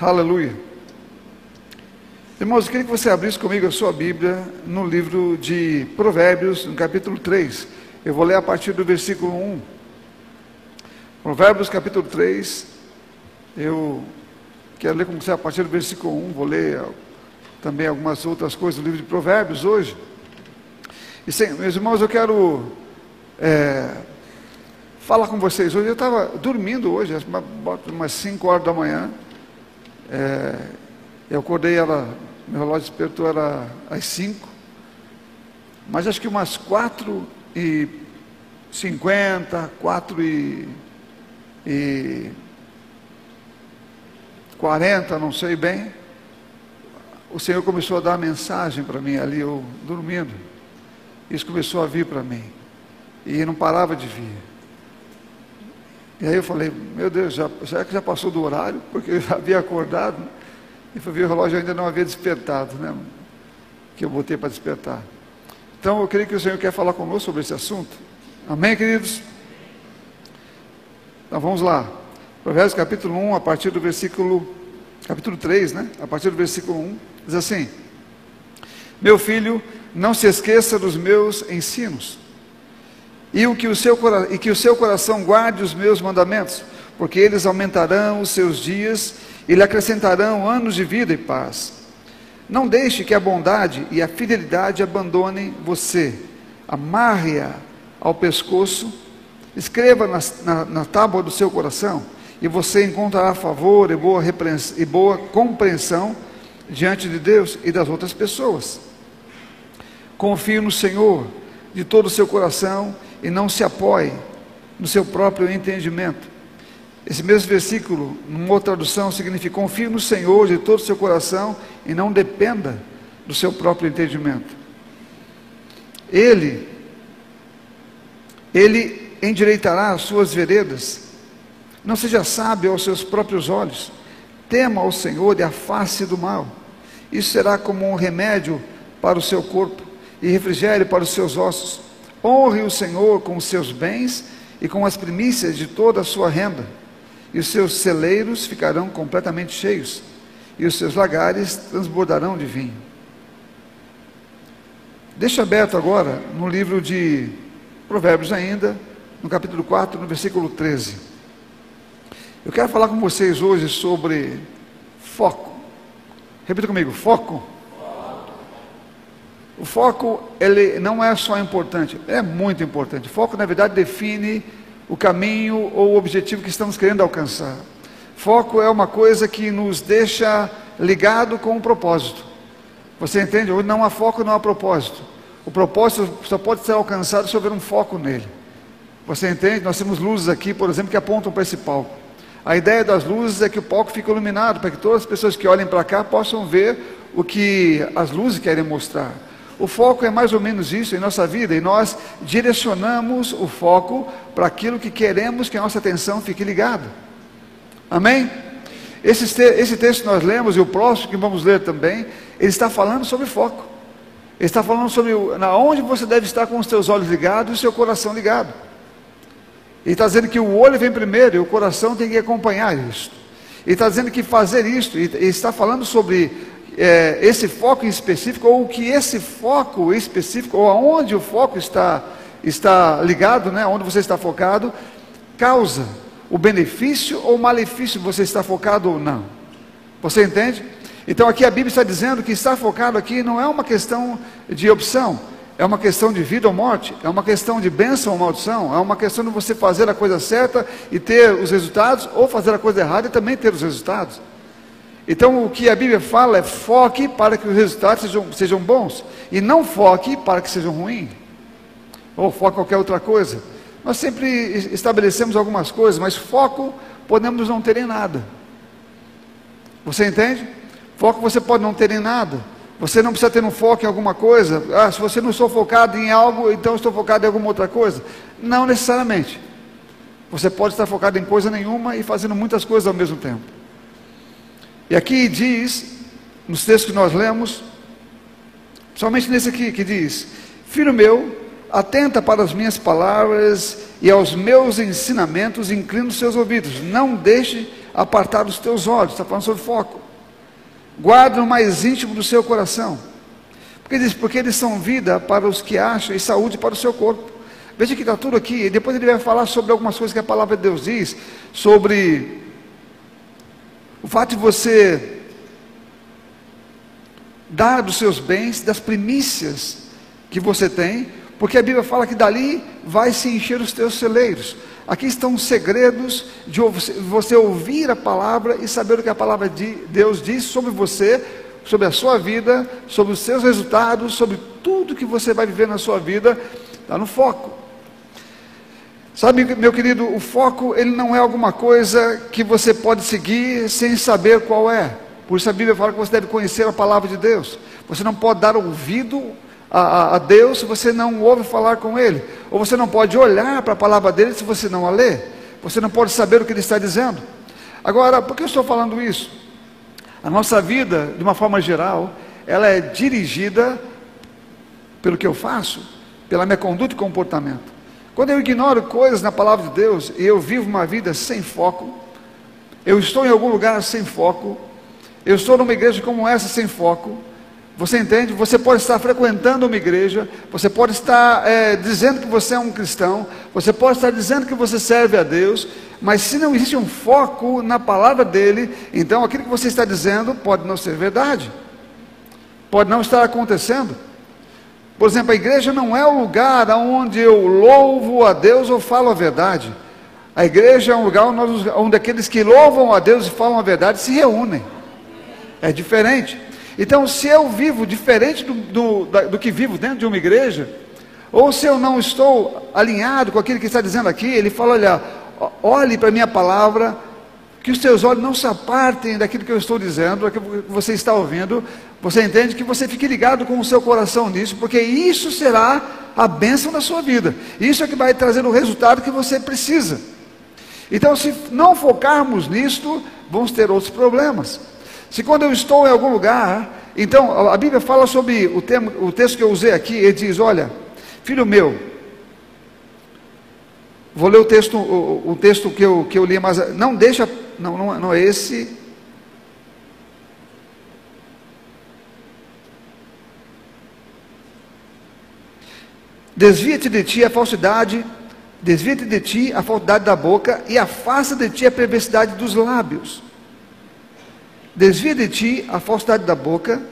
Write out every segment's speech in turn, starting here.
Aleluia. Irmãos, eu queria que você abrisse comigo a sua Bíblia no livro de Provérbios, no capítulo 3. Eu vou ler a partir do versículo 1. Provérbios, capítulo 3. Eu quero ler com você a partir do versículo 1. Vou ler também algumas outras coisas do livro de Provérbios hoje. E, sim, meus irmãos, eu quero é, falar com vocês hoje. Eu estava dormindo hoje, umas 5 horas da manhã. É, eu acordei, ela, meu relógio despertou era às 5. Mas acho que umas 4 e 50, 4 e, e 40, não sei bem. O Senhor começou a dar mensagem para mim ali, eu dormindo. Isso começou a vir para mim. E não parava de vir. E aí eu falei, meu Deus, já, será que já passou do horário? Porque eu já havia acordado. E fui ver o relógio ainda não havia despertado, né? Que eu botei para despertar. Então eu creio que o Senhor quer falar conosco sobre esse assunto. Amém, queridos? Então vamos lá. Provérbios capítulo 1, a partir do versículo, capítulo 3, né? A partir do versículo 1, diz assim: Meu filho, não se esqueça dos meus ensinos e, o que o seu, e que o seu coração guarde os meus mandamentos, porque eles aumentarão os seus dias e lhe acrescentarão anos de vida e paz. Não deixe que a bondade e a fidelidade abandonem você. Amarre-a ao pescoço, escreva na, na, na, tábua do seu coração, e você encontrará favor e boa, e boa compreensão diante de Deus e das outras pessoas. Confie no Senhor de todo o seu coração e não se apoie no seu próprio entendimento. Esse mesmo versículo, numa outra tradução, significa: confie no Senhor de todo o seu coração e não dependa do seu próprio entendimento. Ele, ele endireitará as suas veredas. Não seja sábio aos seus próprios olhos. Tema ao Senhor e afaste do mal. Isso será como um remédio para o seu corpo e refrigério para os seus ossos. Honre o Senhor com os seus bens e com as primícias de toda a sua renda, e os seus celeiros ficarão completamente cheios, e os seus lagares transbordarão de vinho. Deixa aberto agora no livro de Provérbios ainda, no capítulo 4, no versículo 13. Eu quero falar com vocês hoje sobre foco. Repita comigo, foco. O foco ele não é só importante, é muito importante. O foco, na verdade, define o caminho ou o objetivo que estamos querendo alcançar. Foco é uma coisa que nos deixa ligado com o propósito. Você entende? Onde não há foco, não há propósito. O propósito só pode ser alcançado se houver um foco nele. Você entende? Nós temos luzes aqui, por exemplo, que apontam para esse palco. A ideia das luzes é que o palco fique iluminado, para que todas as pessoas que olhem para cá possam ver o que as luzes querem mostrar. O foco é mais ou menos isso em nossa vida e nós direcionamos o foco para aquilo que queremos que a nossa atenção fique ligada. Amém? Esse, esse texto que nós lemos e o próximo que vamos ler também, ele está falando sobre foco. Ele está falando sobre na onde você deve estar com os seus olhos ligados e o seu coração ligado. Ele está dizendo que o olho vem primeiro e o coração tem que acompanhar isso. Ele está dizendo que fazer isso, e está falando sobre é, esse foco específico, ou o que esse foco específico, ou aonde o foco está, está ligado, né, onde você está focado, causa o benefício ou o malefício você está focado ou não. Você entende? Então aqui a Bíblia está dizendo que estar focado aqui não é uma questão de opção, é uma questão de vida ou morte, é uma questão de bênção ou maldição, é uma questão de você fazer a coisa certa e ter os resultados, ou fazer a coisa errada e também ter os resultados. Então, o que a Bíblia fala é foque para que os resultados sejam, sejam bons, e não foque para que sejam ruins, ou foque qualquer outra coisa. Nós sempre estabelecemos algumas coisas, mas foco podemos não ter em nada. Você entende? Foco você pode não ter em nada. Você não precisa ter um foco em alguma coisa. Ah, se você não estou focado em algo, então estou focado em alguma outra coisa. Não necessariamente. Você pode estar focado em coisa nenhuma e fazendo muitas coisas ao mesmo tempo. E aqui diz, nos textos que nós lemos, somente nesse aqui que diz: Filho meu, atenta para as minhas palavras e aos meus ensinamentos, inclina os seus ouvidos, não deixe apartar os teus olhos, está falando sobre foco. Guarda no mais íntimo do seu coração. Porque diz, porque eles são vida para os que acham e saúde para o seu corpo. Veja que está tudo aqui. E depois ele vai falar sobre algumas coisas que a palavra de Deus diz, sobre o fato de você dar dos seus bens, das primícias que você tem, porque a Bíblia fala que dali vai se encher os teus celeiros. Aqui estão os segredos de você ouvir a palavra e saber o que a palavra de Deus diz sobre você, sobre a sua vida, sobre os seus resultados, sobre tudo que você vai viver na sua vida, está no foco. Sabe, meu querido, o foco ele não é alguma coisa que você pode seguir sem saber qual é. Por isso a Bíblia fala que você deve conhecer a palavra de Deus. Você não pode dar ouvido a, a, Deus se você não ouve falar com Ele. Ou você não pode olhar para a palavra dele se você não a lê. Você não pode saber o que Ele está dizendo. Agora, por que eu estou falando isso? A nossa vida, de uma forma geral, ela é dirigida pelo que eu faço, pela minha conduta e comportamento. Quando eu ignoro coisas na palavra de Deus e eu vivo uma vida sem foco, eu estou em algum lugar sem foco, eu estou numa igreja como essa sem foco, você entende? Você pode estar frequentando uma igreja, você pode estar é, dizendo que você é um cristão, você pode estar dizendo que você serve a Deus, mas se não existe um foco na palavra dele, então aquilo que você está dizendo pode não ser verdade, pode não estar acontecendo. Por exemplo, a igreja não é o lugar onde eu louvo a Deus ou falo a verdade. A igreja é um lugar onde aqueles que louvam a Deus e falam a verdade se reúnem. É diferente. Então, se eu vivo diferente do, do, do que vivo dentro de uma igreja, ou se eu não estou alinhado com aquilo que está dizendo aqui, ele fala: olha, olhe para a minha palavra, que os teus olhos não se apartem daquilo que eu estou dizendo, daquilo que você está ouvindo. Você entende que você fique ligado com o seu coração nisso, porque isso será a bênção da sua vida. Isso é que vai trazer o resultado que você precisa. Então, se não focarmos nisto, vamos ter outros problemas. Se quando eu estou em algum lugar, então a Bíblia fala sobre o, tema, o texto que eu usei aqui, ele diz: Olha, filho meu, vou ler o texto, o, o texto que eu, que eu li, mas não deixa, não, não, não é esse. Desvia-te de ti a falsidade, desvia-te de ti a falsidade da boca e afasta de ti a perversidade dos lábios. Desvia de ti a falsidade da boca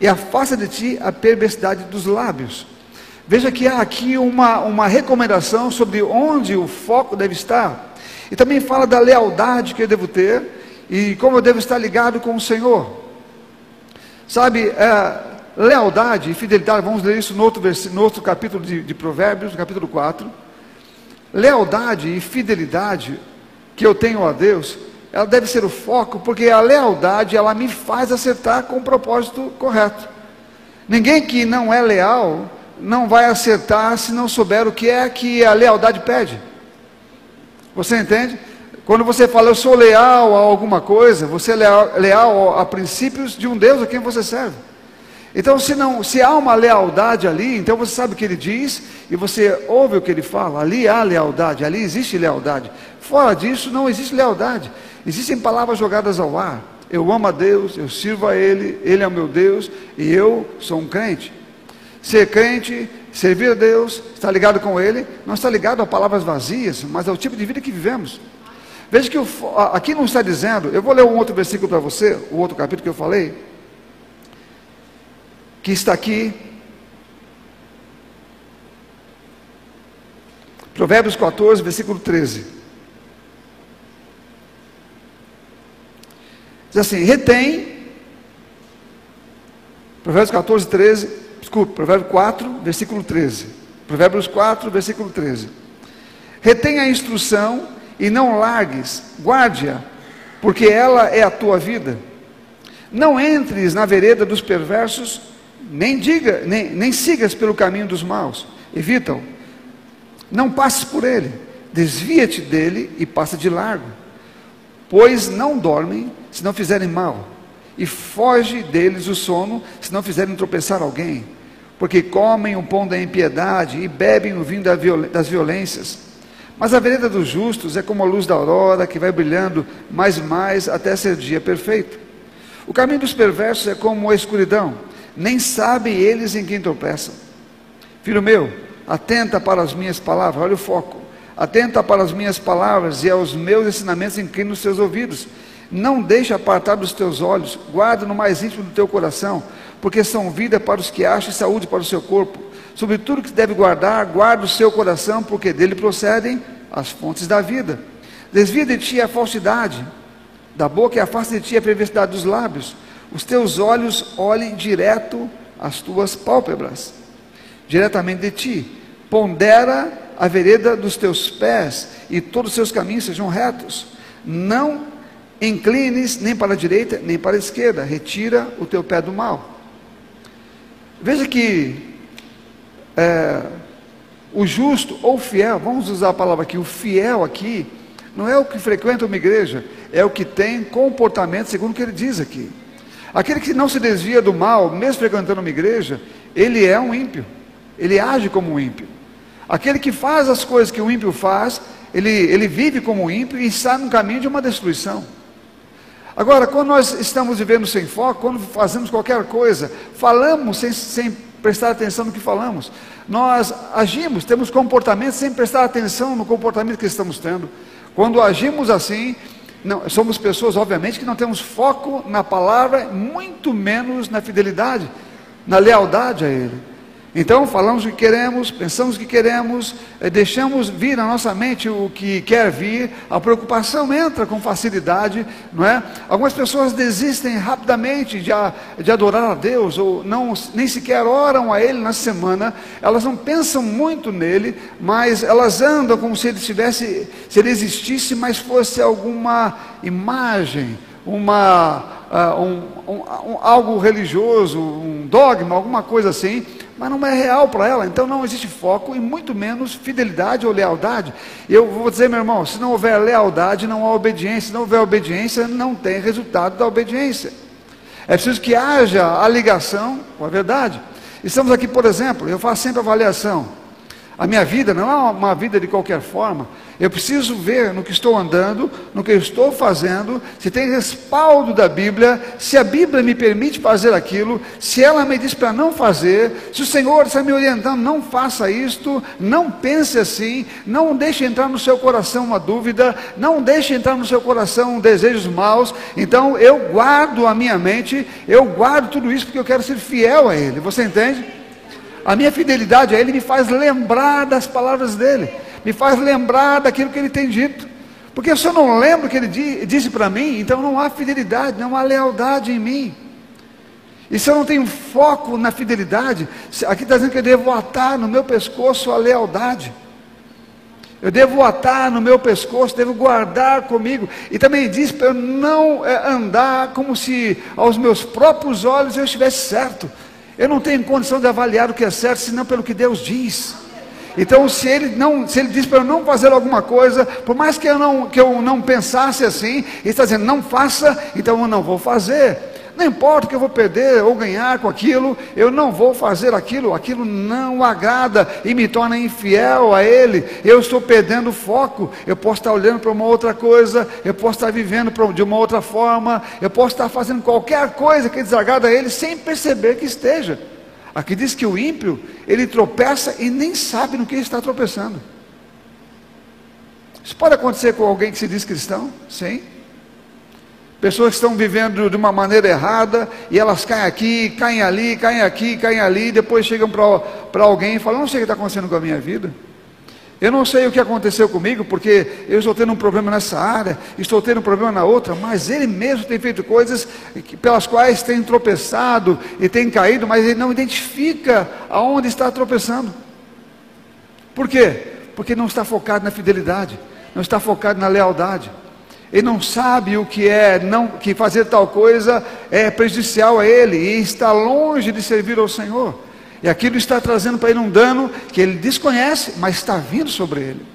e afasta de ti a perversidade dos lábios. Veja que há aqui uma, uma recomendação sobre onde o foco deve estar. E também fala da lealdade que eu devo ter e como eu devo estar ligado com o Senhor. Sabe, é, lealdade e fidelidade, vamos ler isso no outro, no outro capítulo de, de Provérbios, no capítulo 4. Lealdade e fidelidade que eu tenho a Deus ela deve ser o foco, porque a lealdade ela me faz acertar com o propósito correto. Ninguém que não é leal não vai acertar se não souber o que é que a lealdade pede. Você entende? Quando você fala eu sou leal a alguma coisa, você é leal, leal a princípios de um Deus a quem você serve. Então, se, não, se há uma lealdade ali, então você sabe o que ele diz e você ouve o que ele fala. Ali há lealdade, ali existe lealdade. Fora disso, não existe lealdade. Existem palavras jogadas ao ar. Eu amo a Deus, eu sirvo a Ele, Ele é o meu Deus e eu sou um crente. Ser crente, servir a Deus, estar ligado com Ele, não está ligado a palavras vazias, mas ao tipo de vida que vivemos. Veja que aqui não está dizendo, eu vou ler um outro versículo para você, o outro capítulo que eu falei, que está aqui, Provérbios 14, versículo 13. Diz assim: retém, Provérbios 14, 13, desculpe, Provérbios 4, versículo 13. Provérbios 4, versículo 13. Retém a instrução e não largues, guarde-a, porque ela é a tua vida. Não entres na vereda dos perversos, nem diga, nem, nem sigas pelo caminho dos maus, evita-o. Não passes por ele, desvia-te dele e passa de largo, pois não dormem se não fizerem mal, e foge deles o sono, se não fizerem tropeçar alguém, porque comem o pão da impiedade e bebem o vinho das violências, Mas a vereda dos justos é como a luz da aurora que vai brilhando mais e mais até ser dia perfeito. O caminho dos perversos é como a escuridão, nem sabem eles em quem tropeçam. Filho meu, atenta para as minhas palavras, olha o foco. Atenta para as minhas palavras e aos meus ensinamentos inclina os seus ouvidos. Não deixe apartar dos teus olhos, guarda no mais íntimo do teu coração, porque são vida para os que acham e saúde para o seu corpo. Sobre tudo que deve guardar, guarda o seu coração, porque dele procedem as fontes da vida. Desvia de ti a falsidade, da boca e afasta de ti a perversidade dos lábios. Os teus olhos olhem direto às tuas pálpebras, diretamente de ti. Pondera a vereda dos teus pés e todos os seus caminhos sejam retos. Não inclines nem para a direita nem para a esquerda. Retira o teu pé do mal. Veja que é, o justo ou fiel, vamos usar a palavra aqui, o fiel aqui, não é o que frequenta uma igreja, é o que tem comportamento segundo o que ele diz aqui. Aquele que não se desvia do mal, mesmo frequentando uma igreja, ele é um ímpio, ele age como um ímpio. Aquele que faz as coisas que o ímpio faz, ele, ele vive como um ímpio e está no caminho de uma destruição. Agora, quando nós estamos vivendo sem foco, quando fazemos qualquer coisa, falamos sem, sem prestar atenção no que falamos, nós agimos, temos comportamentos sem prestar atenção no comportamento que estamos tendo. Quando agimos assim, não, somos pessoas, obviamente, que não temos foco na palavra, muito menos na fidelidade, na lealdade a Ele. Então falamos o que queremos, pensamos o que queremos, eh, deixamos vir na nossa mente o que quer vir, a preocupação entra com facilidade, não é? Algumas pessoas desistem rapidamente de, de adorar a Deus, ou não, nem sequer oram a Ele na semana, elas não pensam muito nele, mas elas andam como se ele estivesse, se ele existisse, mas fosse alguma imagem, uma, uh, um, um, um, algo religioso, um dogma, alguma coisa assim, mas não é real para ela, então não existe foco e muito menos fidelidade ou lealdade. Eu vou dizer, meu irmão, se não houver lealdade, não há obediência, se não houver obediência, não tem resultado da obediência. É preciso que haja a ligação com a verdade. Estamos aqui, por exemplo, eu faço sempre avaliação. A minha vida não é uma vida de qualquer forma. Eu preciso ver no que estou andando, no que estou fazendo, se tem respaldo da Bíblia, se a Bíblia me permite fazer aquilo, se ela me diz para não fazer, se o Senhor está me orientando, não faça isto, não pense assim, não deixe entrar no seu coração uma dúvida, não deixe entrar no seu coração desejos maus. Então eu guardo a minha mente, eu guardo tudo isso porque eu quero ser fiel a Ele. Você entende? A minha fidelidade a Ele me faz lembrar das palavras dele me faz lembrar daquilo que ele tem dito. Porque se eu não lembro o que ele disse para mim, então não há fidelidade, não há lealdade em mim. E se eu não tenho foco na fidelidade, aqui está dizendo que eu devo atar no meu pescoço a lealdade. Eu devo atar no meu pescoço, devo guardar comigo. E também diz para eu não é, andar como se aos meus próprios olhos eu estivesse certo. Eu não tenho condição de avaliar o que é certo, senão pelo que Deus diz. Então, se ele não, se ele diz para eu não fazer alguma coisa, por mais que eu não, que eu não pensasse assim, ele está dizendo não faça, então eu não vou fazer. Não importa que eu vou perder ou ganhar com aquilo, eu não vou fazer aquilo, aquilo não agrada e me torna infiel a Ele. Eu estou perdendo foco. Eu posso estar olhando para uma outra coisa, eu posso estar vivendo de uma outra forma, eu posso estar fazendo qualquer coisa que desagrada a Ele sem perceber que esteja. Aqui diz que o ímpio, ele tropeça e nem sabe no que está tropeçando. Isso pode acontecer com alguém que se diz cristão? Sim. Pessoas que estão vivendo de uma maneira errada e elas caem aqui, caem ali, caem aqui, caem ali, e depois chegam para alguém e falam: Não sei o que está acontecendo com a minha vida. Eu não sei o que aconteceu comigo, porque eu estou tendo um problema nessa área, estou tendo um problema na outra, mas ele mesmo tem feito coisas pelas quais tem tropeçado e tem caído, mas ele não identifica aonde está tropeçando. Por quê? Porque não está focado na fidelidade, não está focado na lealdade. Ele não sabe o que é, não, que fazer tal coisa é prejudicial a ele e está longe de servir ao Senhor. E aquilo está trazendo para ele um dano que ele desconhece, mas está vindo sobre ele.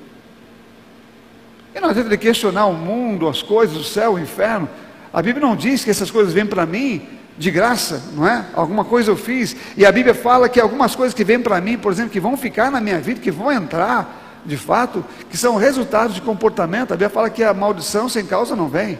E não adianta de questionar o mundo, as coisas, o céu, o inferno. A Bíblia não diz que essas coisas vêm para mim de graça, não é? Alguma coisa eu fiz. E a Bíblia fala que algumas coisas que vêm para mim, por exemplo, que vão ficar na minha vida, que vão entrar de fato, que são resultados de comportamento. A Bíblia fala que a maldição sem causa não vem.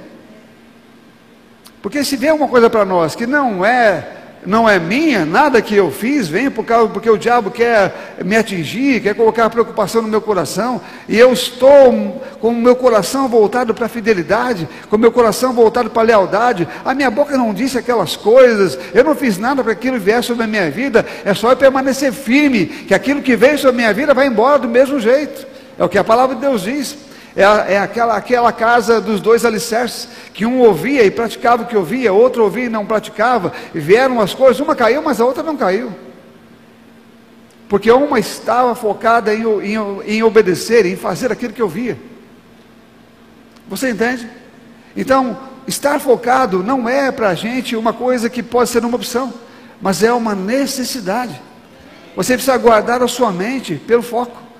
Porque se vier uma coisa para nós que não é não é minha, nada que eu fiz vem por causa, porque o diabo quer me atingir, quer colocar preocupação no meu coração, e eu estou com o meu coração voltado para a fidelidade, com o meu coração voltado para a lealdade, a minha boca não disse aquelas coisas, eu não fiz nada para aquilo vier sobre a minha vida, é só eu permanecer firme, que aquilo que veio sobre a minha vida vai embora do mesmo jeito, é o que a palavra de Deus diz. É, é, aquela, aquela casa dos dois alicerces, que um ouvia e praticava o que ouvia, outro ouvia e não praticava, e vieram as coisas, uma caiu, mas a outra não caiu. Porque uma estava focada em, em, em obedecer, em fazer aquilo que ouvia. Você entende? Então, estar focado não é para a gente uma coisa que pode ser uma opção, mas é uma necessidade. Você precisa guardar a sua mente pelo foco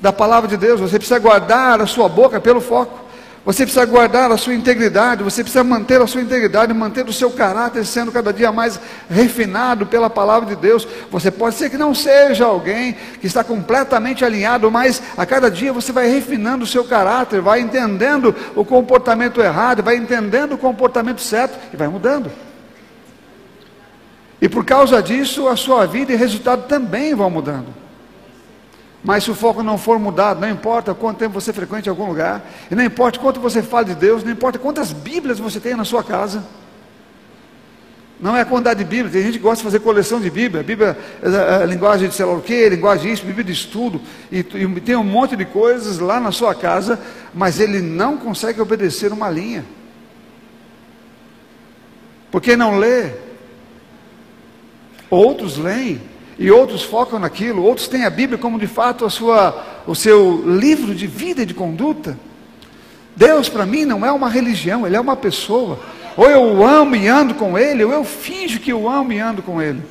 da palavra de Deus, você precisa guardar a sua boca pelo foco, você precisa guardar a sua integridade, você precisa manter a sua integridade, manter o seu caráter sendo cada dia mais refinado pela palavra de Deus. Você pode ser que não seja alguém que está completamente alinhado, mas a cada dia você vai refinando o seu caráter, vai entendendo o comportamento errado, vai entendendo o comportamento certo e vai mudando. E por causa disso, a sua vida e resultado também vão mudando. Mas se o foco não for mudado, não importa quanto tempo você frequente algum lugar, e não importa quanto você fala de Deus, não importa quantas Bíblias você tem na sua casa, não é a quantidade de Bíblia, tem gente que gosta de fazer coleção de Bíblia, Bíblia, é, é, linguagem de sei lá o quê, linguagem disso, Bíblia de estudo, e, e tem um monte de coisas lá na sua casa, mas ele não consegue obedecer uma linha, porque não lê, outros leem, e outros focam naquilo, outros têm a Bíblia como de fato a sua, o seu livro de vida e de conduta. Deus para mim não é uma religião, Ele é uma pessoa. Ou eu amo e ando com Ele, ou eu finjo que eu amo e ando com Ele.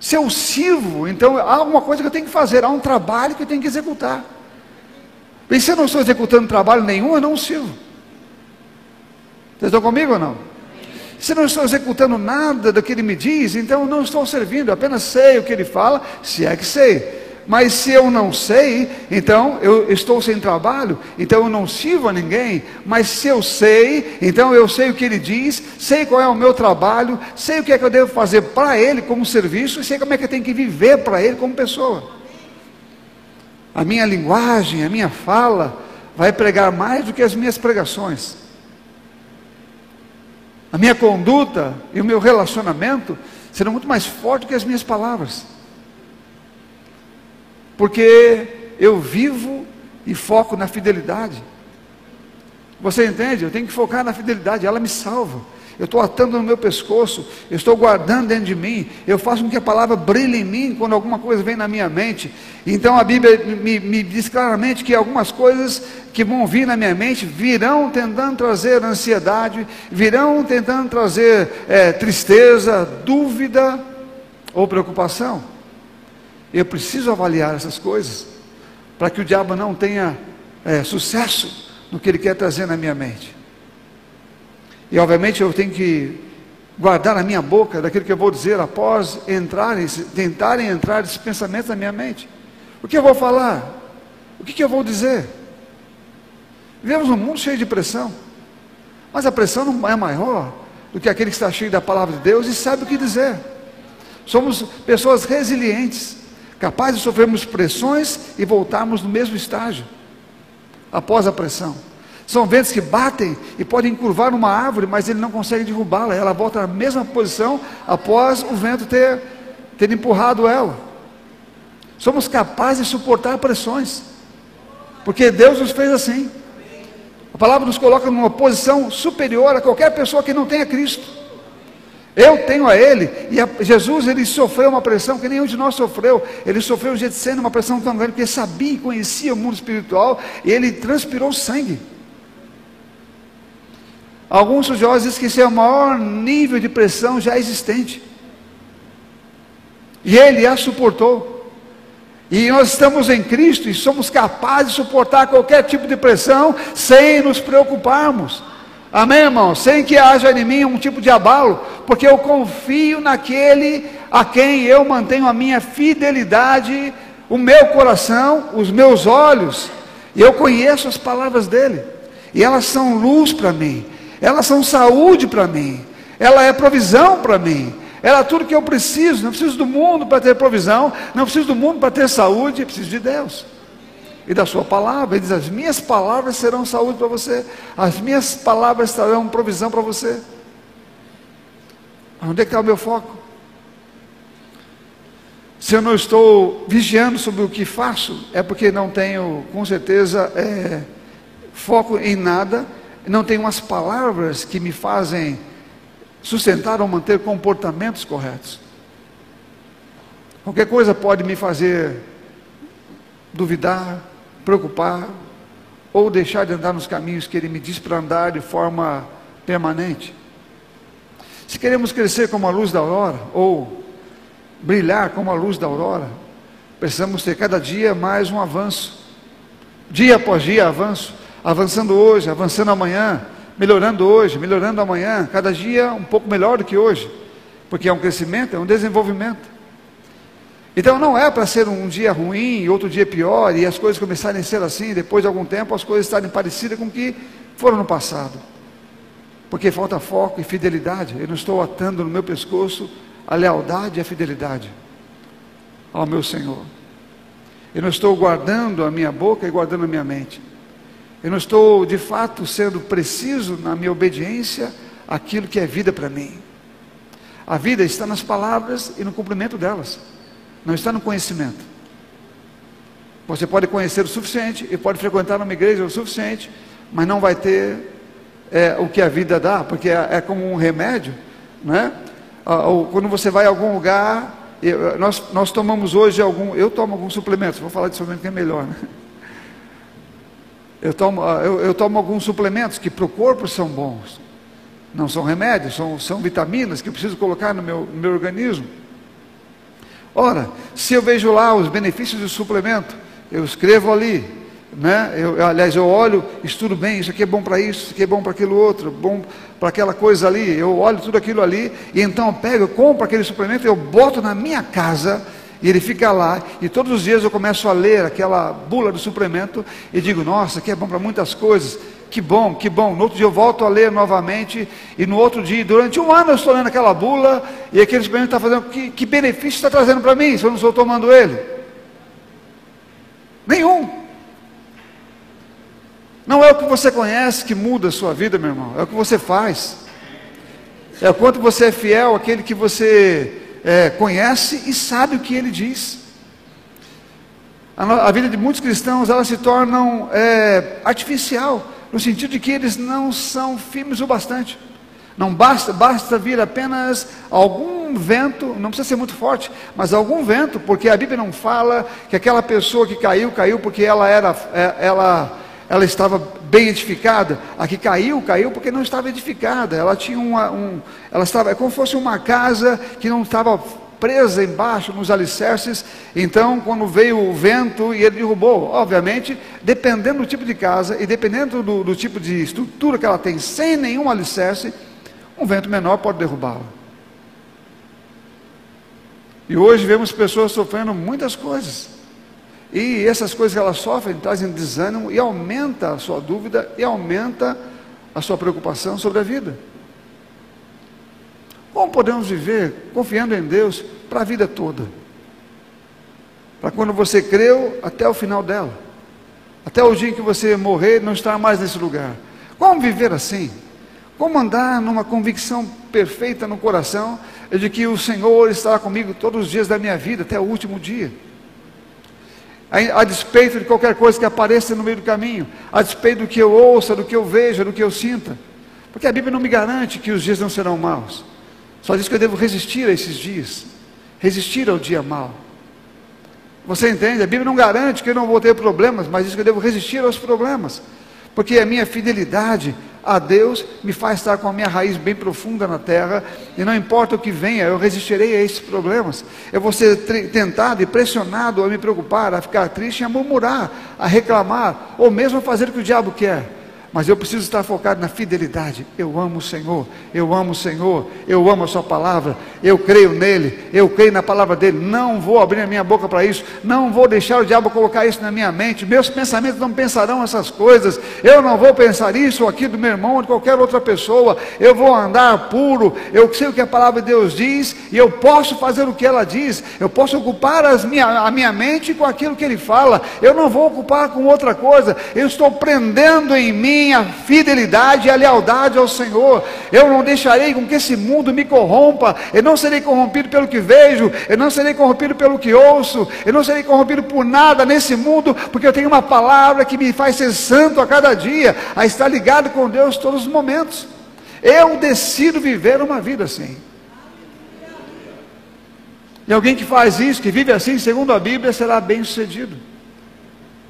Se eu sirvo, então há alguma coisa que eu tenho que fazer, há um trabalho que eu tenho que executar. E se eu não estou executando trabalho nenhum, eu não sirvo. Vocês estão comigo ou não? Se não estou executando nada do que ele me diz, então não estou servindo, apenas sei o que ele fala, se é que sei. Mas se eu não sei, então eu estou sem trabalho, então eu não sirvo a ninguém. Mas se eu sei, então eu sei o que ele diz, sei qual é o meu trabalho, sei o que é que eu devo fazer para ele como serviço e sei como é que eu tenho que viver para ele como pessoa. A minha linguagem, a minha fala vai pregar mais do que as minhas pregações a minha conduta e o meu relacionamento serão muito mais fortes que as minhas palavras. Porque eu vivo e foco na fidelidade. Você entende? Eu tenho que focar na fidelidade, ela me salva eu estou atando no meu pescoço, eu estou guardando dentro de mim, eu faço com que a palavra brilhe em mim quando alguma coisa vem na minha mente. Então a Bíblia me, me diz claramente que algumas coisas que vão vir na minha mente virão tentando trazer ansiedade, virão tentando trazer é, tristeza, dúvida ou preocupação. Eu preciso avaliar essas coisas para que o diabo não tenha é, sucesso no que ele quer trazer na minha mente. E obviamente eu tenho que guardar na minha boca daquilo que eu vou dizer após entrarem, tentarem entrar esses pensamentos na minha mente. O que eu vou falar? O que, que eu vou dizer? Vivemos um mundo cheio de pressão. Mas a pressão não é maior do que aquele que está cheio da palavra de Deus e sabe o que dizer. Somos pessoas resilientes, capazes de sofrermos pressões e voltarmos no mesmo estágio após a pressão. São ventos que batem e podem curvar uma árvore, mas ele não consegue derrubá-la. Ela volta na mesma posição após o vento ter, ter empurrado ela. Somos capazes de suportar pressões, porque Deus nos fez assim. A palavra nos coloca numa posição superior a qualquer pessoa que não tenha Cristo. Eu tenho a Ele, e a Jesus ele sofreu uma pressão que nenhum de nós sofreu. Ele sofreu de sendo uma pressão tão grande, porque sabia e conhecia o mundo espiritual, e ele transpirou sangue. Alguns estudiosos dizem que esse é o maior nível de pressão já existente. E ele a suportou. E nós estamos em Cristo e somos capazes de suportar qualquer tipo de pressão sem nos preocuparmos. Amém, irmão? Sem que haja em mim um tipo de abalo, porque eu confio naquele a quem eu mantenho a minha fidelidade o meu coração, os meus olhos, e eu conheço as palavras dele, e elas são luz para mim, elas são saúde para mim, ela é provisão para mim, ela é tudo que eu preciso, não preciso do mundo para ter provisão, não preciso do mundo para ter saúde, preciso de Deus. E da sua palavra. Ele diz: As minhas palavras serão saúde para você, as minhas palavras trarão provisão para você. Onde é que está o meu foco? Se eu não estou vigiando sobre o que faço, é porque não tenho, com certeza, é, foco em nada, não tenho as palavras que me fazem sustentar ou manter comportamentos corretos. Qualquer coisa pode me fazer duvidar, preocupar ou deixar de andar nos caminhos que Ele me diz para andar de forma permanente. Se queremos crescer como a luz da aurora ou brilhar como a luz da aurora, precisamos ter cada dia mais um avanço, dia após dia avanço, avançando hoje, avançando amanhã, melhorando hoje, melhorando amanhã, cada dia um pouco melhor do que hoje, porque é um crescimento, é um desenvolvimento. Então não é para ser um dia ruim, outro dia pior, e as coisas começarem a ser assim, depois de algum tempo as coisas estarem parecidas com o que foram no passado. Porque falta foco e fidelidade. Eu não estou atando no meu pescoço a lealdade e a fidelidade ao meu Senhor. Eu não estou guardando a minha boca e guardando a minha mente. Eu não estou de fato sendo preciso na minha obediência àquilo que é vida para mim. A vida está nas palavras e no cumprimento delas não está no conhecimento. Você pode conhecer o suficiente e pode frequentar uma igreja o suficiente, mas não vai ter é, o que a vida dá, porque é, é como um remédio, né? Ah, ou quando você vai a algum lugar, nós, nós tomamos hoje algum, eu tomo alguns suplementos, vou falar de suplemento que é melhor, né? Eu tomo, ah, eu, eu tomo alguns suplementos que para o corpo são bons, não são remédios, são, são vitaminas que eu preciso colocar no meu, no meu organismo. Ora, se eu vejo lá os benefícios do suplemento, eu escrevo ali, né? Eu, aliás, eu olho, estudo bem, isso aqui é bom para isso, isso aqui é bom para aquilo outro, bom para aquela coisa ali, eu olho tudo aquilo ali, e então eu pego, eu compro aquele suplemento, eu boto na minha casa, e ele fica lá, e todos os dias eu começo a ler aquela bula do suplemento, e digo, nossa, aqui é bom para muitas coisas, que bom, que bom. No outro dia eu volto a ler novamente, e no outro dia, durante um ano eu estou lendo aquela bula, e aquele suplemento está fazendo, que, que benefício está trazendo para mim, se eu não estou tomando ele? Nenhum. Não é o que você conhece que muda a sua vida, meu irmão, é o que você faz. É o quanto você é fiel àquele que você é, conhece e sabe o que ele diz. A, a vida de muitos cristãos, ela se torna é, artificial no sentido de que eles não são firmes o bastante. Não basta, basta vir apenas algum vento, não precisa ser muito forte, mas algum vento, porque a Bíblia não fala que aquela pessoa que caiu, caiu porque ela era, é, ela, ela estava bem edificada. A que caiu, caiu porque não estava edificada. Ela tinha uma, um, ela estava, é como se fosse uma casa que não estava presa embaixo nos alicerces. Então, quando veio o vento e ele derrubou, obviamente, dependendo do tipo de casa e dependendo do, do tipo de estrutura que ela tem, sem nenhum alicerce, um vento menor pode derrubá-la. E hoje vemos pessoas sofrendo muitas coisas. E essas coisas que elas sofrem trazem desânimo e aumenta a sua dúvida e aumenta a sua preocupação sobre a vida. Como podemos viver confiando em Deus para a vida toda? Para quando você creu até o final dela. Até o dia em que você morrer, não estar mais nesse lugar. Como viver assim? Como andar numa convicção perfeita no coração de que o Senhor estará comigo todos os dias da minha vida, até o último dia? A, despeito de qualquer coisa que apareça no meio do caminho, a despeito do que eu ouça, do que eu veja, do que eu sinta. Porque a Bíblia não me garante que os dias não serão maus. Só diz que eu devo resistir a esses dias, resistir ao dia mau. Você entende? A Bíblia não garante que eu não vou ter problemas, mas diz que eu devo resistir aos problemas, porque a minha fidelidade a Deus me faz estar com a minha raiz bem profunda na terra, e não importa o que venha, eu resistirei a esses problemas. Eu vou ser tentado e pressionado a me preocupar, a ficar triste, a murmurar, a reclamar, ou mesmo a fazer o que o diabo quer. Mas eu preciso estar focado na fidelidade. Eu amo o Senhor, eu amo o Senhor, eu amo a Sua palavra, eu creio nele, eu creio na palavra dele. Não vou abrir a minha boca para isso, não vou deixar o diabo colocar isso na minha mente. Meus pensamentos não pensarão essas coisas. Eu não vou pensar isso aqui do meu irmão ou de qualquer outra pessoa. Eu vou andar puro. Eu sei o que a palavra de Deus diz e eu posso fazer o que ela diz. Eu posso ocupar minha, a minha mente com aquilo que ele fala. Eu não vou ocupar com outra coisa. Eu estou prendendo em mim minha fidelidade e a lealdade ao Senhor. Eu não deixarei com que esse mundo me corrompa. Eu não serei corrompido pelo que vejo. Eu não serei corrompido pelo que ouço. Eu não serei corrompido por nada nesse mundo, porque eu tenho uma palavra que me faz ser santo a cada dia, a estar ligado com Deus todos os momentos. Eu decido viver uma vida assim. E alguém que faz isso, que vive assim, segundo a Bíblia, será bem sucedido.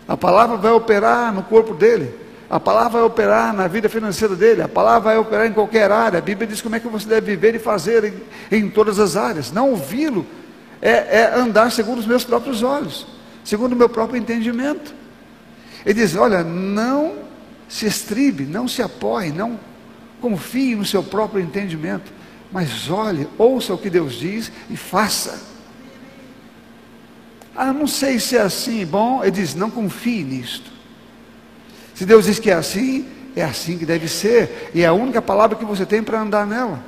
A palavra vai operar no corpo dele. A palavra vai operar na vida financeira dele, a palavra vai operar em qualquer área. A Bíblia diz como é que você deve viver e fazer em, em todas as áreas. Não ouvi-lo é, é, andar segundo os meus próprios olhos, segundo o meu próprio entendimento. Ele diz: olha, não se estribe, não se apoie, não confie no seu próprio entendimento, mas olhe, ouça o que Deus diz e faça. Ah, não sei se é assim. Bom, ele diz: não confie nisto. Se Deus diz que é assim, é assim que deve ser, e é a única palavra que você tem para andar nela.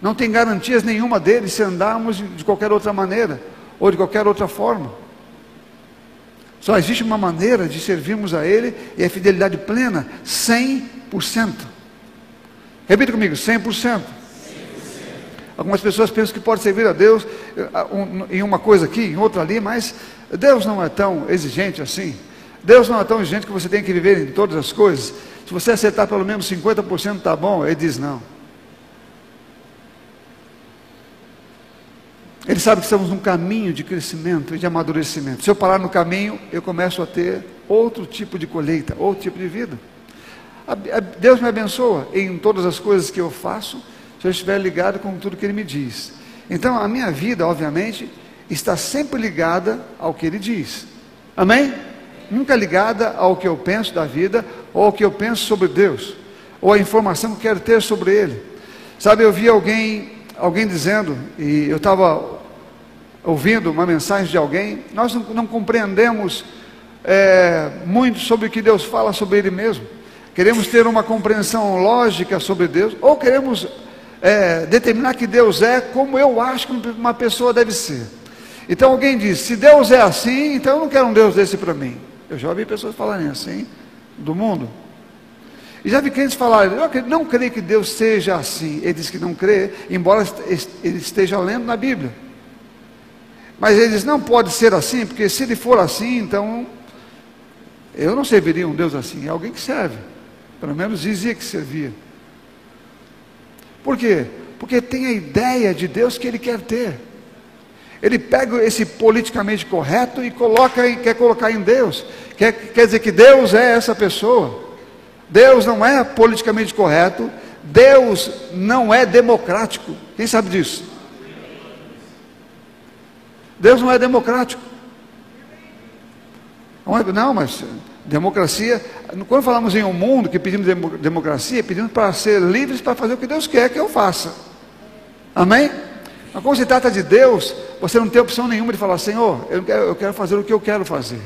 Não tem garantias nenhuma dele se andarmos de qualquer outra maneira, ou de qualquer outra forma. Só existe uma maneira de servirmos a Ele, e é fidelidade plena, 100%. Repita comigo, 100%. Algumas pessoas pensam que pode servir a Deus eh, em uma coisa aqui, em outra ali, mas Deus não é tão exigente assim. Deus não é tão exigente que você tem que viver em todas as coisas. Se você acertar pelo menos 50% está bom, ele diz não. Ele sabe que estamos num caminho de crescimento e de amadurecimento. Se eu parar no caminho, eu começo a ter outro tipo de colheita, outro tipo de vida. Deus me abençoa em todas as coisas que eu faço, se eu estiver ligado com tudo que Ele me diz. Então, a minha vida, obviamente, está sempre ligada ao que Ele diz. Amém? Nunca ligada ao que eu penso da vida, ou ao que eu penso sobre Deus, ou a informação que eu quero ter sobre Ele. Sabe, eu vi alguém, alguém dizendo, e eu estava ouvindo uma mensagem de alguém, nós não, não compreendemos é, muito sobre o que Deus fala sobre Ele mesmo. Queremos ter uma compreensão lógica sobre Deus, ou queremos é, determinar que Deus é como eu acho que uma pessoa deve ser. Então alguém diz: se Deus é assim, então eu não quero um Deus desse para mim. Eu já ouvi pessoas falarem assim do mundo. E já vi crentes falarem, eu não creio que Deus seja assim. Ele diz que não crê, embora ele esteja lendo na Bíblia. Mas ele diz, não pode ser assim, porque se ele for assim, então eu não serviria um Deus assim. É alguém que serve. Pelo menos dizia que servia. Por quê? Porque tem a ideia de Deus que ele quer ter. Ele pega esse politicamente correto e coloca quer colocar em Deus. Quer, quer dizer que Deus é essa pessoa. Deus não é politicamente correto. Deus não é democrático. Quem sabe disso? Deus não é democrático. Não, é, mas democracia. Quando falamos em um mundo que pedimos democracia, pedimos para ser livres para fazer o que Deus quer que eu faça. Amém? Mas quando se trata de Deus, você não tem opção nenhuma de falar, Senhor, eu quero, eu quero fazer o que eu quero fazer.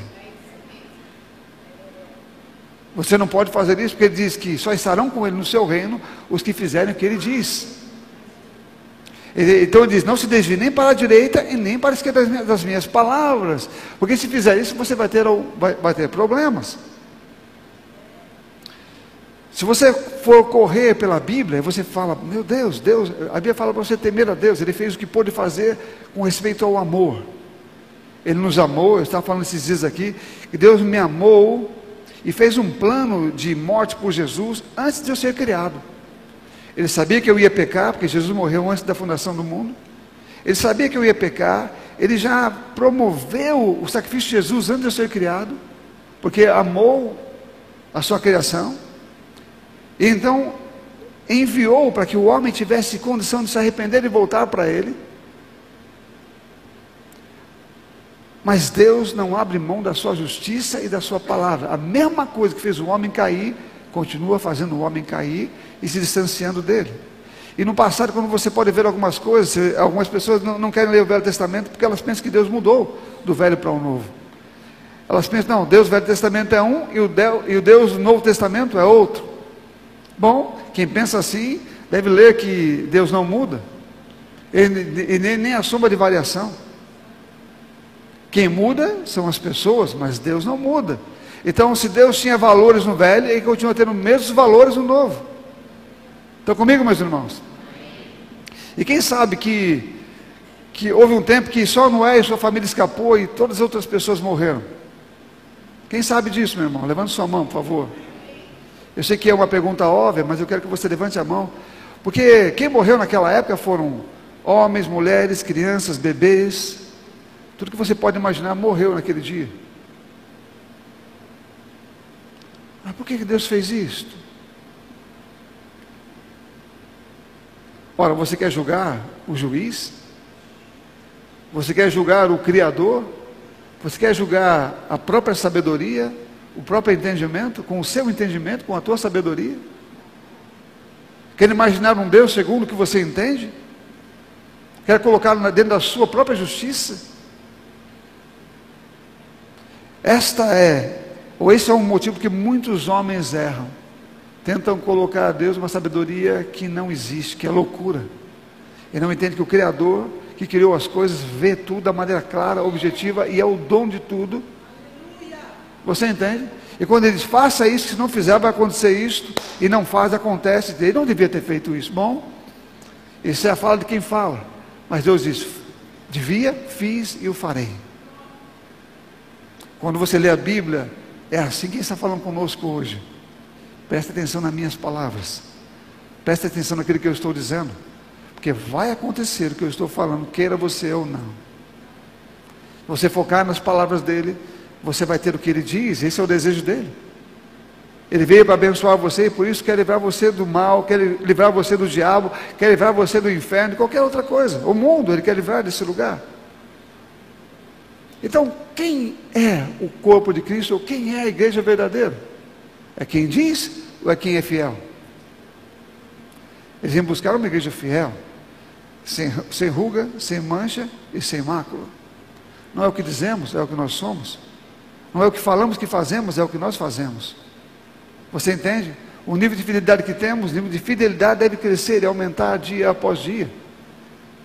Você não pode fazer isso porque ele diz que só estarão com ele no seu reino os que fizerem o que ele diz. Então ele diz: não se desvie nem para a direita e nem para a esquerda das minhas palavras, porque se fizer isso você vai ter, vai, vai ter problemas. Se você for correr pela Bíblia, você fala, meu Deus, Deus, a Bíblia fala para você temer a Deus, Ele fez o que pôde fazer com respeito ao amor. Ele nos amou, eu estava falando esses dias aqui, que Deus me amou e fez um plano de morte por Jesus antes de eu ser criado. Ele sabia que eu ia pecar, porque Jesus morreu antes da fundação do mundo. Ele sabia que eu ia pecar, ele já promoveu o sacrifício de Jesus antes de eu ser criado, porque amou a sua criação. Então enviou para que o homem tivesse condição de se arrepender e voltar para ele. Mas Deus não abre mão da sua justiça e da sua palavra. A mesma coisa que fez o homem cair, continua fazendo o homem cair e se distanciando dele. E no passado, quando você pode ver algumas coisas, algumas pessoas não, não querem ler o Velho Testamento porque elas pensam que Deus mudou do velho para o novo. Elas pensam, não, Deus do Velho Testamento é um e o, Deus, e o Deus do Novo Testamento é outro. Bom, quem pensa assim deve ler que Deus não muda, e, nem, nem a sombra de variação. Quem muda são as pessoas, mas Deus não muda. Então, se Deus tinha valores no velho, ele continua tendo os mesmos valores no novo. Estão comigo, meus irmãos? E quem sabe que, que houve um tempo que só Noé e sua família escapou e todas as outras pessoas morreram? Quem sabe disso, meu irmão? Levante sua mão, por favor. Eu sei que é uma pergunta óbvia, mas eu quero que você levante a mão. Porque quem morreu naquela época foram homens, mulheres, crianças, bebês, tudo que você pode imaginar morreu naquele dia. Mas por que Deus fez isto? Ora, você quer julgar o juiz? Você quer julgar o Criador? Você quer julgar a própria sabedoria, o próprio entendimento, com o seu entendimento, com a tua sabedoria? Quer imaginar um Deus segundo o que você entende? Quer colocá-lo dentro da sua própria justiça? Esta é, ou esse é um motivo que muitos homens erram. Tentam colocar a Deus uma sabedoria que não existe, que é loucura. E não entende que o Criador, que criou as coisas, vê tudo da maneira clara, objetiva e é o dom de tudo. Você entende? E quando ele diz, faça isso, se não fizer, vai acontecer isso, e não faz, acontece. Ele não devia ter feito isso. Bom, isso é a fala de quem fala. Mas Deus diz, devia, fiz e o farei. Quando você lê a Bíblia, é assim que está falando conosco hoje. Preste atenção nas minhas palavras. Preste atenção naquilo que eu estou dizendo. Porque vai acontecer o que eu estou falando, queira você ou não. Você focar nas palavras dele, você vai ter o que ele diz, esse é o desejo dele. Ele veio para abençoar você e por isso quer livrar você do mal, quer livrar você do diabo, quer livrar você do inferno, qualquer outra coisa. O mundo, ele quer livrar desse lugar. Então, quem é o corpo de Cristo ou quem é a igreja verdadeira? É quem diz ou é quem é fiel? Eles iam buscar uma igreja fiel, sem, sem ruga, sem mancha e sem mácula. Não é o que dizemos, é o que nós somos. Não é o que falamos que fazemos, é o que nós fazemos. Você entende? O nível de fidelidade que temos, o nível de fidelidade deve crescer e aumentar dia após dia.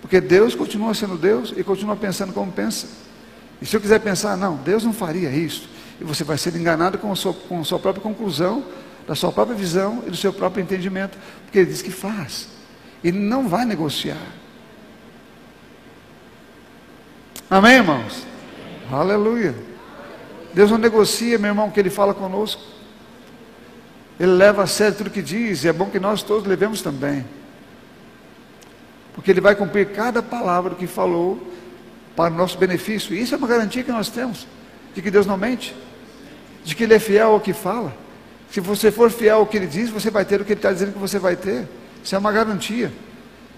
Porque Deus continua sendo Deus e continua pensando como pensa. E se eu quiser pensar, não, Deus não faria isso, e você vai ser enganado com a sua, com a sua própria conclusão, da sua própria visão e do seu próprio entendimento, porque Ele diz que faz. Ele não vai negociar. Amém, irmãos? Aleluia. Deus não negocia, meu irmão, que Ele fala conosco. Ele leva a sério tudo que diz, e é bom que nós todos levemos também. Porque Ele vai cumprir cada palavra que falou para o nosso benefício. E isso é uma garantia que nós temos, de que Deus não mente, de que Ele é fiel ao que fala. Se você for fiel ao que Ele diz, você vai ter o que Ele está dizendo que você vai ter. Isso é uma garantia.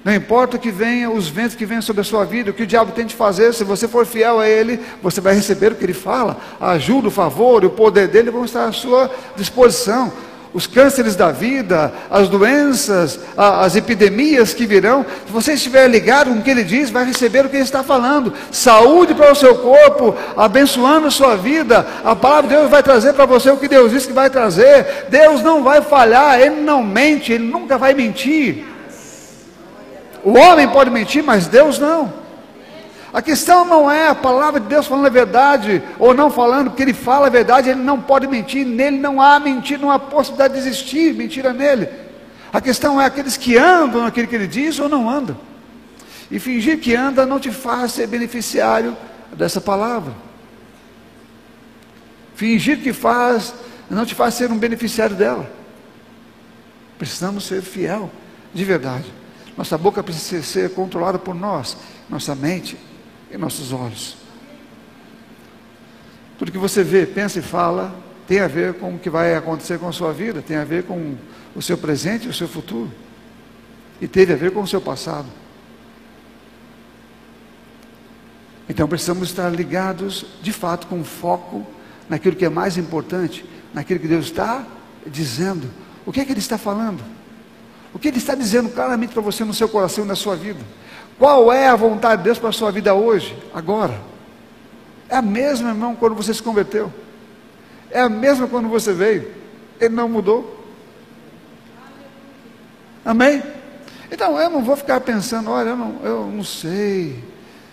Não importa o que venha, os ventos que venham sobre a sua vida, o que o diabo tente fazer, se você for fiel a Ele, você vai receber o que Ele fala. A ajuda, o favor e o poder dele vão estar à sua disposição os cânceres da vida, as doenças, as epidemias que virão, se você estiver ligado com o que ele diz, vai receber o que ele está falando. Saúde para o seu corpo, abençoando a sua vida. A palavra de Deus vai trazer para você o que Deus disse que vai trazer. Deus não vai falhar, ele não mente, ele nunca vai mentir. O homem pode mentir, mas Deus não. A questão não é a palavra de Deus falando a verdade ou não falando, porque Ele fala a verdade, Ele não pode mentir, nele não há mentira, não há possibilidade de existir mentira nele. A questão é aqueles que andam naquilo que Ele diz ou não andam. E fingir que anda não te faz ser beneficiário dessa palavra. Fingir que faz não te faz ser um beneficiário dela. Precisamos ser fiel, de verdade. Nossa boca precisa ser controlada por nós, nossa mente em nossos olhos. Tudo que você vê, pensa e fala tem a ver com o que vai acontecer com a sua vida, tem a ver com o seu presente e o seu futuro, e teve a ver com o seu passado. Então precisamos estar ligados, de fato, com foco naquilo que é mais importante, naquilo que Deus está dizendo? O que é que ele está falando? O que ele está dizendo claramente para você no seu coração e na sua vida? Qual é a vontade de Deus para a sua vida hoje, agora? É a mesma, irmão, quando você se converteu. É a mesma quando você veio. Ele não mudou. Amém? Então eu não vou ficar pensando, olha, eu não, eu não sei,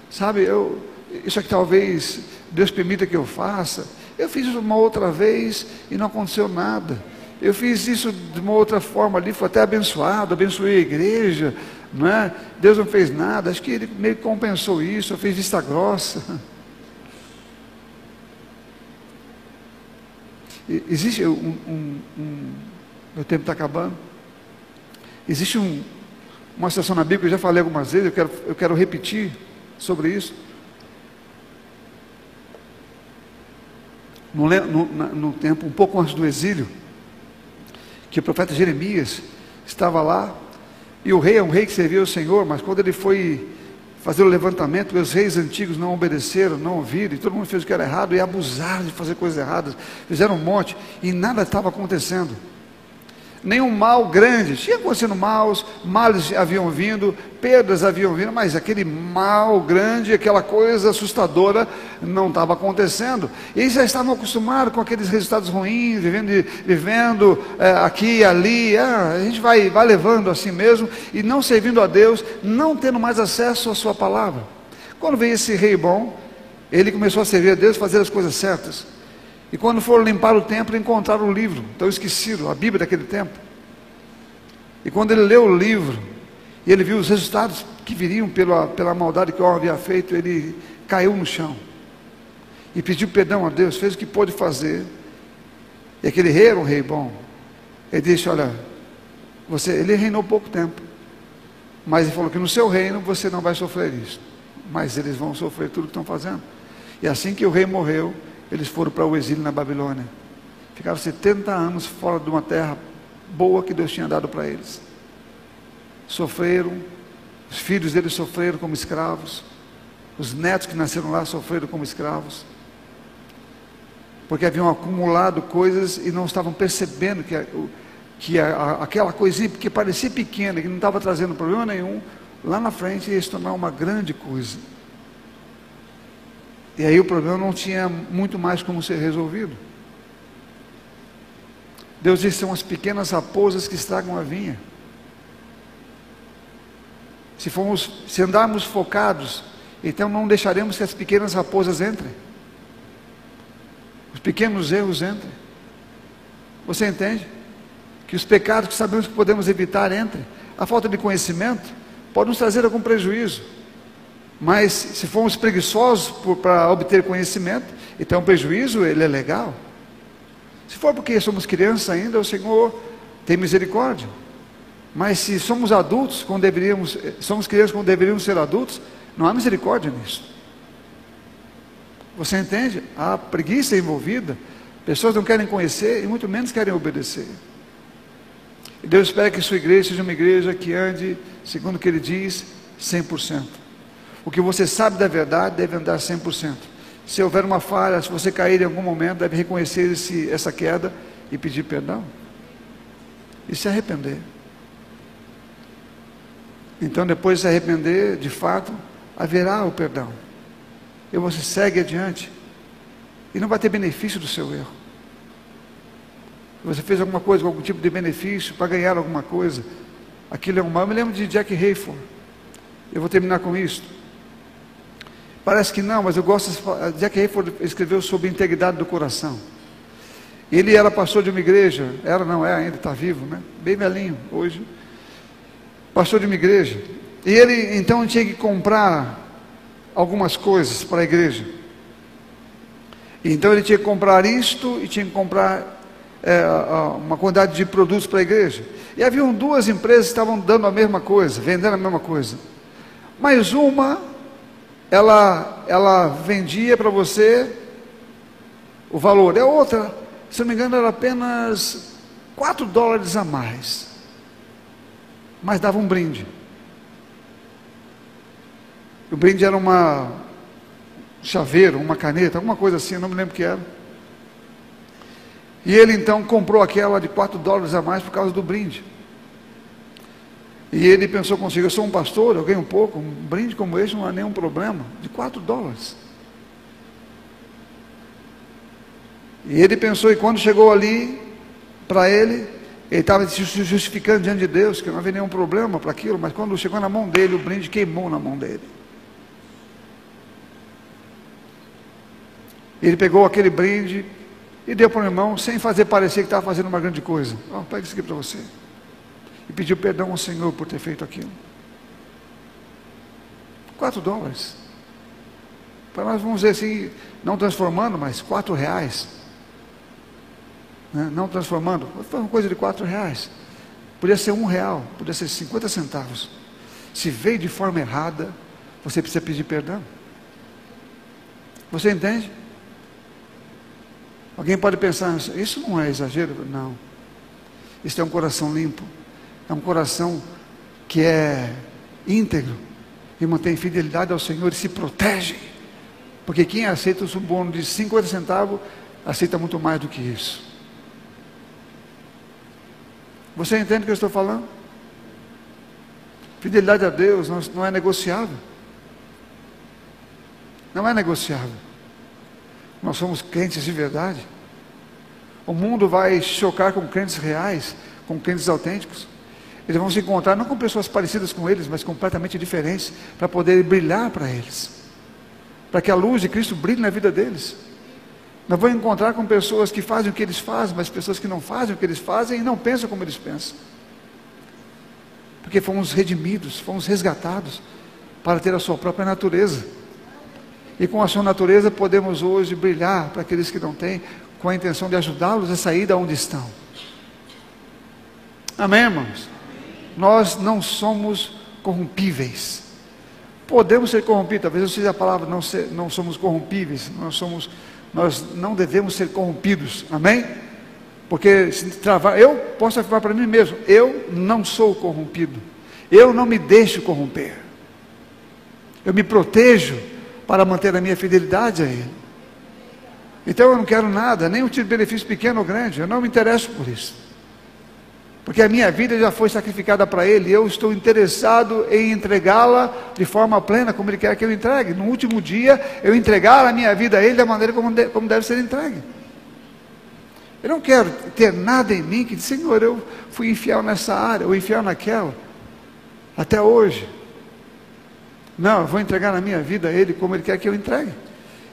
sabe, eu, isso aqui talvez Deus permita que eu faça. Eu fiz isso uma outra vez e não aconteceu nada. Eu fiz isso de uma outra forma ali, foi até abençoado, abençoei a igreja, não é? Deus não fez nada, acho que ele meio que compensou isso, eu fiz vista grossa. Existe um, um, um meu tempo está acabando. Existe um, uma situação na Bíblia que eu já falei algumas vezes, eu quero, eu quero repetir sobre isso. No, no, no tempo, um pouco antes do exílio, que o profeta Jeremias estava lá, e o rei é um rei que servia o Senhor, mas quando ele foi fazer o levantamento, os reis antigos não obedeceram, não ouviram, e todo mundo fez o que era errado e abusaram de fazer coisas erradas, fizeram um monte, e nada estava acontecendo nenhum mal grande. Tinha acontecendo maus, males haviam vindo, perdas haviam vindo, mas aquele mal grande, aquela coisa assustadora não estava acontecendo. E eles já estavam acostumados com aqueles resultados ruins, vivendo, vivendo é, aqui e ali. Ah, a gente vai, vai levando assim mesmo e não servindo a Deus, não tendo mais acesso à Sua palavra. Quando veio esse rei bom, ele começou a servir a Deus, fazer as coisas certas. E quando foram limpar o templo, encontraram o livro, então esquecido, a Bíblia daquele tempo. E quando ele leu o livro, e ele viu os resultados que viriam pela, pela maldade que o homem havia feito, ele caiu no chão. E pediu perdão a Deus, fez o que pôde fazer. E aquele rei era um rei bom. Ele disse: Olha, você, ele reinou pouco tempo. Mas ele falou que no seu reino você não vai sofrer isso. Mas eles vão sofrer tudo que estão fazendo. E assim que o rei morreu, eles foram para o exílio na Babilônia. Ficaram 70 anos fora de uma terra boa que Deus tinha dado para eles. Sofreram, os filhos deles sofreram como escravos, os netos que nasceram lá sofreram como escravos, porque haviam acumulado coisas e não estavam percebendo que, que aquela coisinha que parecia pequena, que não estava trazendo problema nenhum, lá na frente ia se tornar uma grande coisa. E aí o problema não tinha muito mais como ser resolvido. Deus diz: são as pequenas raposas que estragam a vinha. Se, formos, se andarmos focados, então não deixaremos que as pequenas raposas entrem. Os pequenos erros entrem. Você entende? Que os pecados que sabemos que podemos evitar entrem. A falta de conhecimento pode nos trazer algum prejuízo. Mas se formos preguiçosos para obter conhecimento, então o prejuízo ele é legal. Se for porque somos crianças ainda, o Senhor tem misericórdia. Mas se somos adultos, quando deveríamos, somos crianças quando deveríamos ser adultos, não há misericórdia nisso. Você entende? Há preguiça envolvida. Pessoas não querem conhecer e muito menos querem obedecer. E Deus espera que sua igreja seja uma igreja que ande, segundo o que Ele diz, 100%. O que você sabe da verdade deve andar 100%. Se houver uma falha, se você cair em algum momento, deve reconhecer esse, essa queda e pedir perdão. E se arrepender. Então, depois de se arrepender, de fato, haverá o perdão. E você segue adiante. E não vai ter benefício do seu erro. Você fez alguma coisa algum tipo de benefício para ganhar alguma coisa. Aquilo é um mal. Eu me lembro de Jack Hayford. Eu vou terminar com isso. Parece que não, mas eu gosto. De... Jack Hayford escreveu sobre integridade do coração. Ele era pastor de uma igreja, era, não é ainda, está vivo, né? Bem velhinho hoje. Pastor de uma igreja. E ele então tinha que comprar algumas coisas para a igreja. Então ele tinha que comprar isto e tinha que comprar é, uma quantidade de produtos para a igreja. E haviam duas empresas que estavam dando a mesma coisa, vendendo a mesma coisa. Mas uma ela, ela vendia para você o valor. É outra, se não me engano, era apenas 4 dólares a mais. Mas dava um brinde. O brinde era uma chaveiro, uma caneta, alguma coisa assim, não me lembro o que era. E ele então comprou aquela de 4 dólares a mais por causa do brinde. E ele pensou consigo: eu sou um pastor, eu ganho um pouco, um brinde como esse não é nenhum problema, de 4 dólares. E ele pensou, e quando chegou ali, para ele, ele estava se justificando diante de Deus, que não havia nenhum problema para aquilo, mas quando chegou na mão dele, o brinde queimou na mão dele. Ele pegou aquele brinde e deu para o irmão, sem fazer parecer que estava fazendo uma grande coisa. Oh, pega isso aqui para você. E pediu perdão ao Senhor por ter feito aquilo. Quatro dólares. Para nós vamos dizer assim, não transformando, mas quatro reais né? não transformando, foi uma coisa de quatro reais. Podia ser um real, podia ser 50 centavos. Se veio de forma errada, você precisa pedir perdão. Você entende? Alguém pode pensar, isso não é exagero? Não. Isso é um coração limpo. É um coração que é íntegro e mantém fidelidade ao Senhor e se protege. Porque quem aceita o suborno de 50 centavos, aceita muito mais do que isso. Você entende o que eu estou falando? Fidelidade a Deus não é negociável. Não é negociável. Nós somos crentes de verdade. O mundo vai chocar com crentes reais, com crentes autênticos. Eles vão se encontrar não com pessoas parecidas com eles, mas completamente diferentes, para poder brilhar para eles. Para que a luz de Cristo brilhe na vida deles. Nós vamos encontrar com pessoas que fazem o que eles fazem, mas pessoas que não fazem o que eles fazem e não pensam como eles pensam. Porque fomos redimidos, fomos resgatados para ter a sua própria natureza. E com a sua natureza podemos hoje brilhar para aqueles que não têm, com a intenção de ajudá-los a sair da onde estão. Amém, irmãos? Nós não somos corrompíveis. Podemos ser corrompidos, talvez eu seja a palavra, não, ser, não somos corrompíveis, nós somos nós não devemos ser corrompidos, amém? Porque se travar, eu posso afirmar para mim mesmo, eu não sou corrompido, eu não me deixo corromper, eu me protejo para manter a minha fidelidade a Ele. Então eu não quero nada, nem um tipo de benefício pequeno ou grande, eu não me interesso por isso porque a minha vida já foi sacrificada para Ele, e eu estou interessado em entregá-la de forma plena, como Ele quer que eu entregue. No último dia, eu entregar a minha vida a Ele da maneira como, de, como deve ser entregue. Eu não quero ter nada em mim que diz, Senhor, eu fui infiel nessa área, ou infiel naquela, até hoje. Não, eu vou entregar a minha vida a Ele como Ele quer que eu entregue.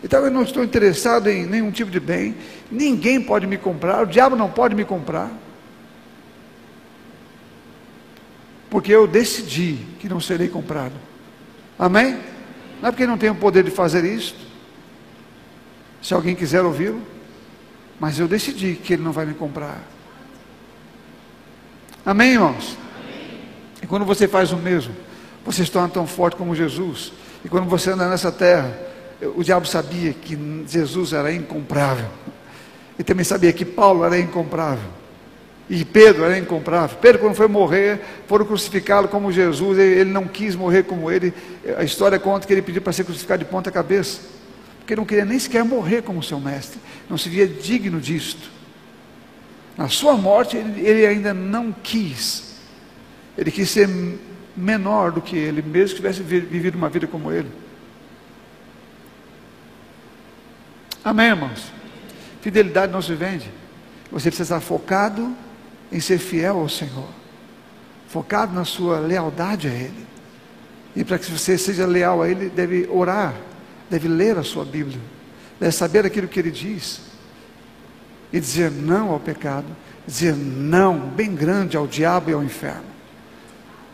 Então eu não estou interessado em nenhum tipo de bem, ninguém pode me comprar, o diabo não pode me comprar. Porque eu decidi que não serei comprado. Amém? Não é porque não tenho o poder de fazer isso. Se alguém quiser ouvi-lo, mas eu decidi que ele não vai me comprar. Amém, irmãos? Amém. E quando você faz o mesmo, você se torna tão forte como Jesus. E quando você anda nessa terra, o diabo sabia que Jesus era incomprável. E também sabia que Paulo era incomprável. E Pedro era incomprável. Pedro, quando foi morrer, foram crucificá-lo como Jesus, ele não quis morrer como ele. A história conta que ele pediu para ser crucificado de ponta cabeça, porque não queria nem sequer morrer como seu mestre, não se via digno disto. Na sua morte, ele ainda não quis, ele quis ser menor do que ele, mesmo que tivesse vivido uma vida como ele. Amém, irmãos? Fidelidade não se vende. Você precisa estar focado em ser fiel ao Senhor, focado na sua lealdade a Ele. E para que você seja leal a Ele, deve orar, deve ler a sua Bíblia, deve saber aquilo que Ele diz, e dizer não ao pecado, dizer não bem grande ao diabo e ao inferno.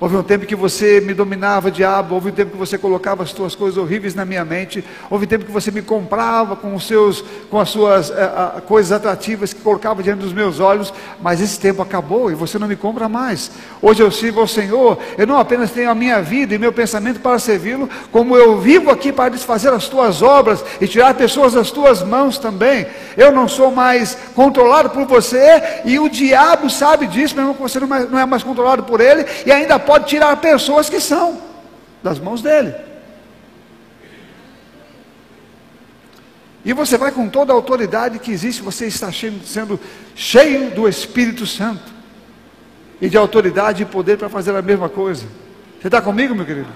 Houve um tempo que você me dominava, diabo. Houve um tempo que você colocava as suas coisas horríveis na minha mente. Houve um tempo que você me comprava com, os seus, com as suas é, coisas atrativas que colocava diante dos meus olhos. Mas esse tempo acabou e você não me compra mais. Hoje eu sirvo ao Senhor. Eu não apenas tenho a minha vida e meu pensamento para servi-lo, como eu vivo aqui para desfazer as tuas obras e tirar pessoas das tuas mãos também. Eu não sou mais controlado por você e o diabo sabe disso, mesmo que você não é mais controlado por ele e ainda pode tirar pessoas que são das mãos dele. E você vai com toda a autoridade que existe, você está sendo cheio do Espírito Santo e de autoridade e poder para fazer a mesma coisa. Você está comigo, meu querido?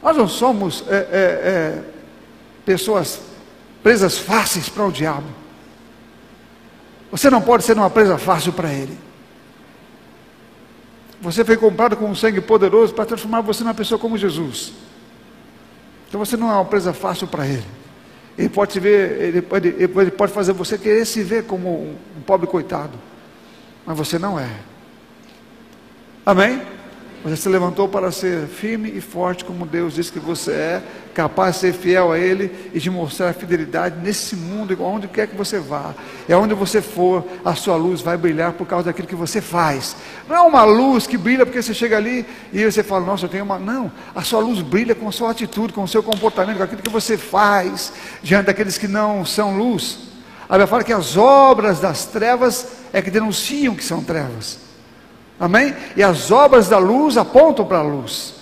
Nós não somos é, é, é, pessoas presas fáceis para o diabo. Você não pode ser uma presa fácil para ele. Você foi comprado com um sangue poderoso para transformar você numa pessoa como Jesus. Então você não é uma presa fácil para ele. Ele pode se ver, ele pode, ele pode fazer você querer se ver como um pobre coitado. Mas você não é. Amém? Você se levantou para ser firme e forte, como Deus disse que você é, capaz de ser fiel a Ele e de mostrar a fidelidade nesse mundo, onde quer que você vá. É onde você for, a sua luz vai brilhar por causa daquilo que você faz. Não é uma luz que brilha porque você chega ali e você fala, nossa, eu tenho uma. Não, a sua luz brilha com a sua atitude, com o seu comportamento, com aquilo que você faz diante daqueles que não são luz. A Bíblia fala que as obras das trevas é que denunciam que são trevas. Amém? E as obras da luz apontam para a luz.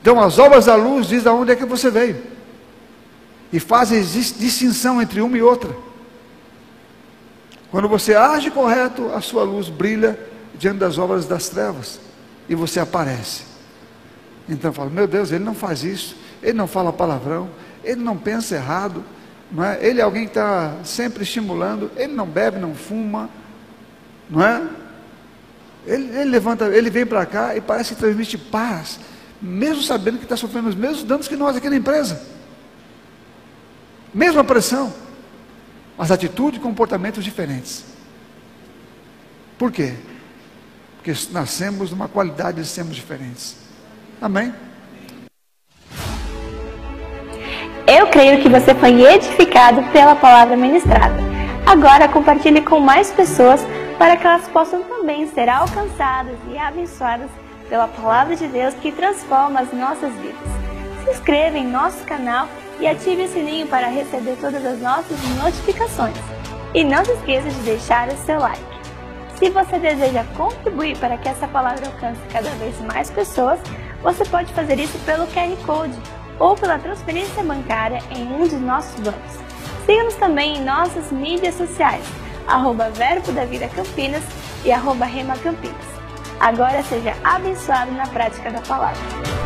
Então, as obras da luz diz de onde é que você veio. E fazem distinção entre uma e outra. Quando você age correto, a sua luz brilha diante das obras das trevas. E você aparece. Então fala, meu Deus, ele não faz isso, ele não fala palavrão, ele não pensa errado, não é? ele é alguém que está sempre estimulando, ele não bebe, não fuma, não é? Ele, ele levanta, ele vem para cá e parece que transmite paz, mesmo sabendo que está sofrendo os mesmos danos que nós aqui na empresa. Mesma pressão, mas atitude e comportamentos diferentes. Por quê? Porque nascemos numa qualidade de sermos diferentes. Amém? Eu creio que você foi edificado pela palavra ministrada. Agora compartilhe com mais pessoas para que elas possam também ser alcançadas e abençoadas pela palavra de Deus que transforma as nossas vidas. Se inscreva em nosso canal e ative o sininho para receber todas as nossas notificações. E não se esqueça de deixar o seu like. Se você deseja contribuir para que essa palavra alcance cada vez mais pessoas, você pode fazer isso pelo QR Code ou pela transferência bancária em um de nossos bancos. Siga-nos também em nossas mídias sociais arroba Verbo da Vida Campinas e arroba Rema Campinas. Agora seja abençoado na prática da palavra.